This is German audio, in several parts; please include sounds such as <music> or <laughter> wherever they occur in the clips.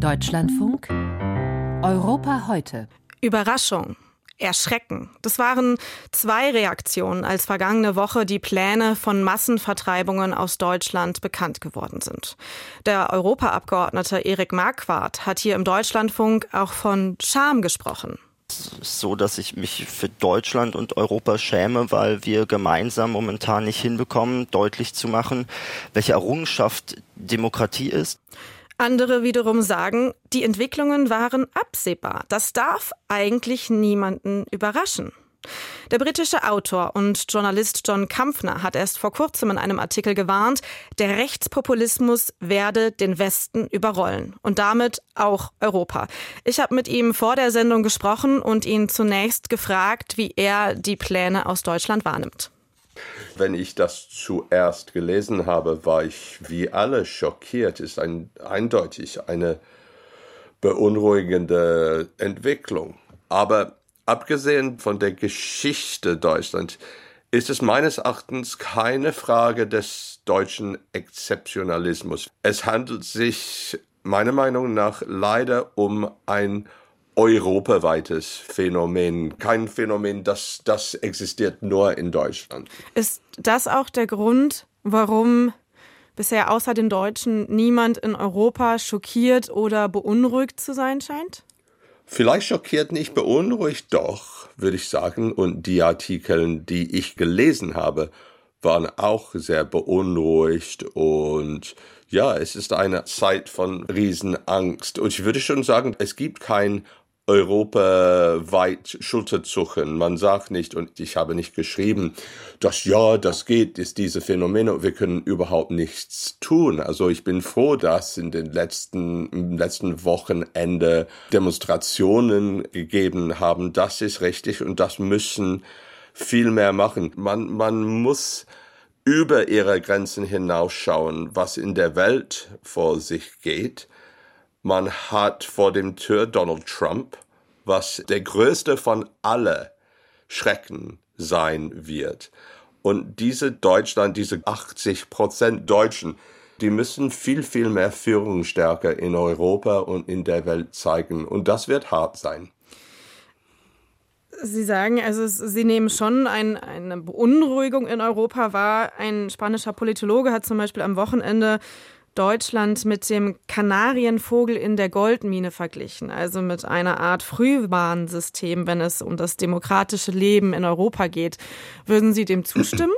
Deutschlandfunk Europa heute. Überraschung. Erschrecken. Das waren zwei Reaktionen, als vergangene Woche die Pläne von Massenvertreibungen aus Deutschland bekannt geworden sind. Der Europaabgeordnete Erik Marquardt hat hier im Deutschlandfunk auch von Scham gesprochen so, dass ich mich für Deutschland und Europa schäme, weil wir gemeinsam momentan nicht hinbekommen, deutlich zu machen, welche Errungenschaft Demokratie ist. Andere wiederum sagen, die Entwicklungen waren absehbar. Das darf eigentlich niemanden überraschen. Der britische Autor und Journalist John Kampfner hat erst vor kurzem in einem Artikel gewarnt, der Rechtspopulismus werde den Westen überrollen und damit auch Europa. Ich habe mit ihm vor der Sendung gesprochen und ihn zunächst gefragt, wie er die Pläne aus Deutschland wahrnimmt. Wenn ich das zuerst gelesen habe, war ich wie alle schockiert. Ist ein, eindeutig eine beunruhigende Entwicklung. Aber abgesehen von der Geschichte Deutschlands ist es meines Erachtens keine Frage des deutschen Exzeptionalismus. Es handelt sich meiner Meinung nach leider um ein europaweites Phänomen, kein Phänomen, das, das existiert nur in Deutschland. Ist das auch der Grund, warum bisher außer den Deutschen niemand in Europa schockiert oder beunruhigt zu sein scheint? Vielleicht schockiert nicht, beunruhigt doch, würde ich sagen. Und die Artikel, die ich gelesen habe, waren auch sehr beunruhigt und ja, es ist eine Zeit von Riesenangst. Und ich würde schon sagen, es gibt kein europaweit Schulterzucken. Man sagt nicht, und ich habe nicht geschrieben, dass ja, das geht, ist diese Phänomene, wir können überhaupt nichts tun. Also ich bin froh, dass in den letzten, im letzten Wochenende Demonstrationen gegeben haben. Das ist richtig und das müssen viel mehr machen. Man, man muss über ihre Grenzen hinausschauen, was in der Welt vor sich geht. Man hat vor dem Tür Donald Trump, was der größte von alle Schrecken sein wird. Und diese Deutschland, diese 80 Prozent Deutschen, die müssen viel, viel mehr Führungsstärke in Europa und in der Welt zeigen. Und das wird hart sein. Sie sagen, also Sie nehmen schon ein, eine Beunruhigung in Europa wahr. Ein spanischer Politologe hat zum Beispiel am Wochenende Deutschland mit dem Kanarienvogel in der Goldmine verglichen, also mit einer Art Frühwarnsystem, wenn es um das demokratische Leben in Europa geht. Würden Sie dem zustimmen?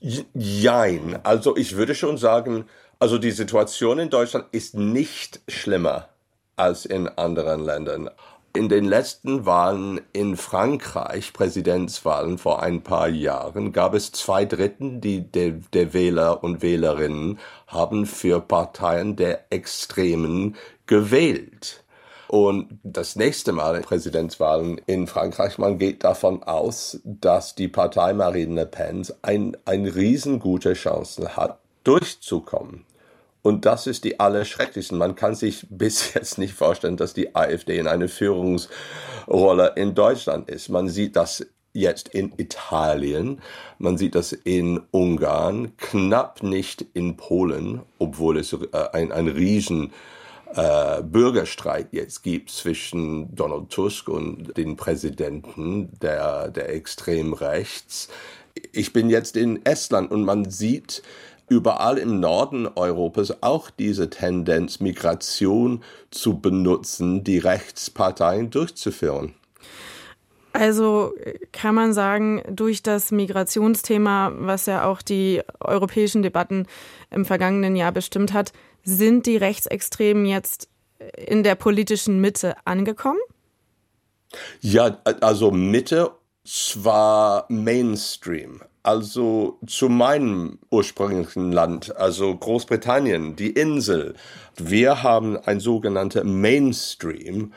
<clears throat> Jein. Also ich würde schon sagen, also die Situation in Deutschland ist nicht schlimmer als in anderen Ländern. In den letzten Wahlen in Frankreich, Präsidentswahlen vor ein paar Jahren, gab es zwei Dritten die, der, der Wähler und Wählerinnen haben für Parteien der Extremen gewählt. Und das nächste Mal Präsidentswahlen in Frankreich, man geht davon aus, dass die Partei Marine Le Pen ein, ein riesengute Chancen hat, durchzukommen. Und das ist die allerschrecklichsten. Man kann sich bis <laughs> jetzt nicht vorstellen, dass die AfD in eine Führungsrolle in Deutschland ist. Man sieht das jetzt in Italien, man sieht das in Ungarn, knapp nicht in Polen, obwohl es äh, ein, ein riesen äh, Bürgerstreit jetzt gibt zwischen Donald Tusk und den Präsidenten der, der Extremrechts. Ich bin jetzt in Estland und man sieht, überall im Norden Europas auch diese Tendenz, Migration zu benutzen, die Rechtsparteien durchzuführen. Also kann man sagen, durch das Migrationsthema, was ja auch die europäischen Debatten im vergangenen Jahr bestimmt hat, sind die Rechtsextremen jetzt in der politischen Mitte angekommen? Ja, also Mitte zwar Mainstream, also zu meinem ursprünglichen Land, also Großbritannien, die Insel. Wir haben ein sogenannter Mainstream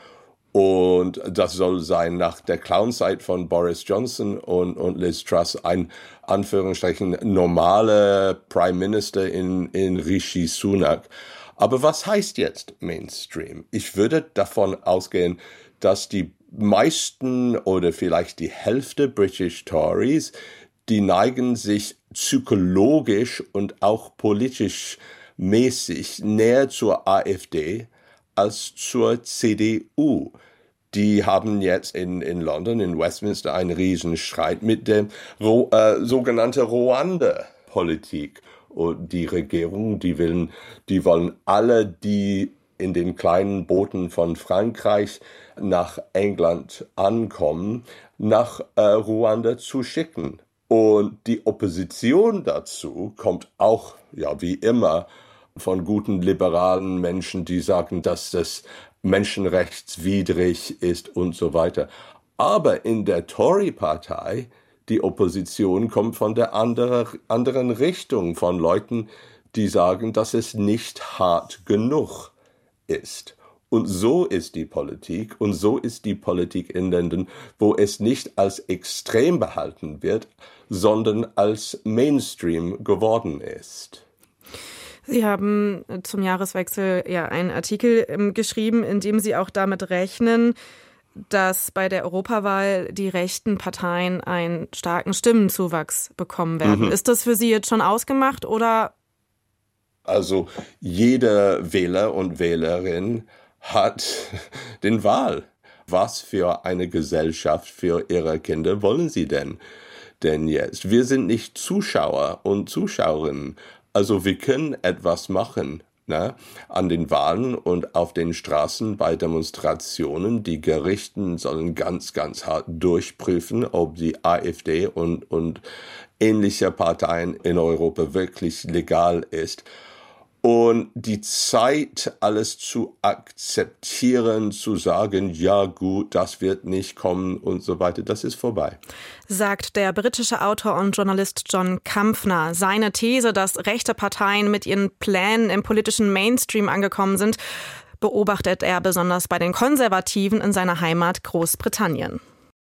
und das soll sein nach der Clownzeit von Boris Johnson und, und Liz Truss ein Anführungsstrichen normale Prime Minister in, in Rishi Sunak. Aber was heißt jetzt Mainstream? Ich würde davon ausgehen, dass die meisten oder vielleicht die Hälfte British Tories die neigen sich psychologisch und auch politisch mäßig näher zur AfD als zur CDU. Die haben jetzt in, in London, in Westminster, einen Riesenstreit mit der Ro äh, sogenannten Ruanda-Politik. Und die Regierung, die wollen, die wollen alle, die in den kleinen Booten von Frankreich nach England ankommen, nach äh, Ruanda zu schicken. Und die Opposition dazu kommt auch, ja, wie immer, von guten liberalen Menschen, die sagen, dass das menschenrechtswidrig ist und so weiter. Aber in der Tory-Partei, die Opposition kommt von der andere, anderen Richtung, von Leuten, die sagen, dass es nicht hart genug ist. Und so ist die Politik und so ist die Politik in Ländern, wo es nicht als extrem behalten wird, sondern als Mainstream geworden ist. Sie haben zum Jahreswechsel ja einen Artikel ähm, geschrieben, in dem Sie auch damit rechnen, dass bei der Europawahl die rechten Parteien einen starken Stimmenzuwachs bekommen werden. Mhm. Ist das für Sie jetzt schon ausgemacht oder? Also jeder Wähler und Wählerin hat <laughs> den Wahl. Was für eine Gesellschaft für ihre Kinder wollen sie denn? Denn jetzt, wir sind nicht Zuschauer und Zuschauerinnen also wir können etwas machen. Ne, an den Wahlen und auf den Straßen bei Demonstrationen. Die Gerichten sollen ganz, ganz hart durchprüfen, ob die AfD und, und ähnliche Parteien in Europa wirklich legal ist. Und die Zeit, alles zu akzeptieren, zu sagen, ja gut, das wird nicht kommen und so weiter, das ist vorbei. Sagt der britische Autor und Journalist John Kampfner. Seine These, dass rechte Parteien mit ihren Plänen im politischen Mainstream angekommen sind, beobachtet er besonders bei den Konservativen in seiner Heimat Großbritannien.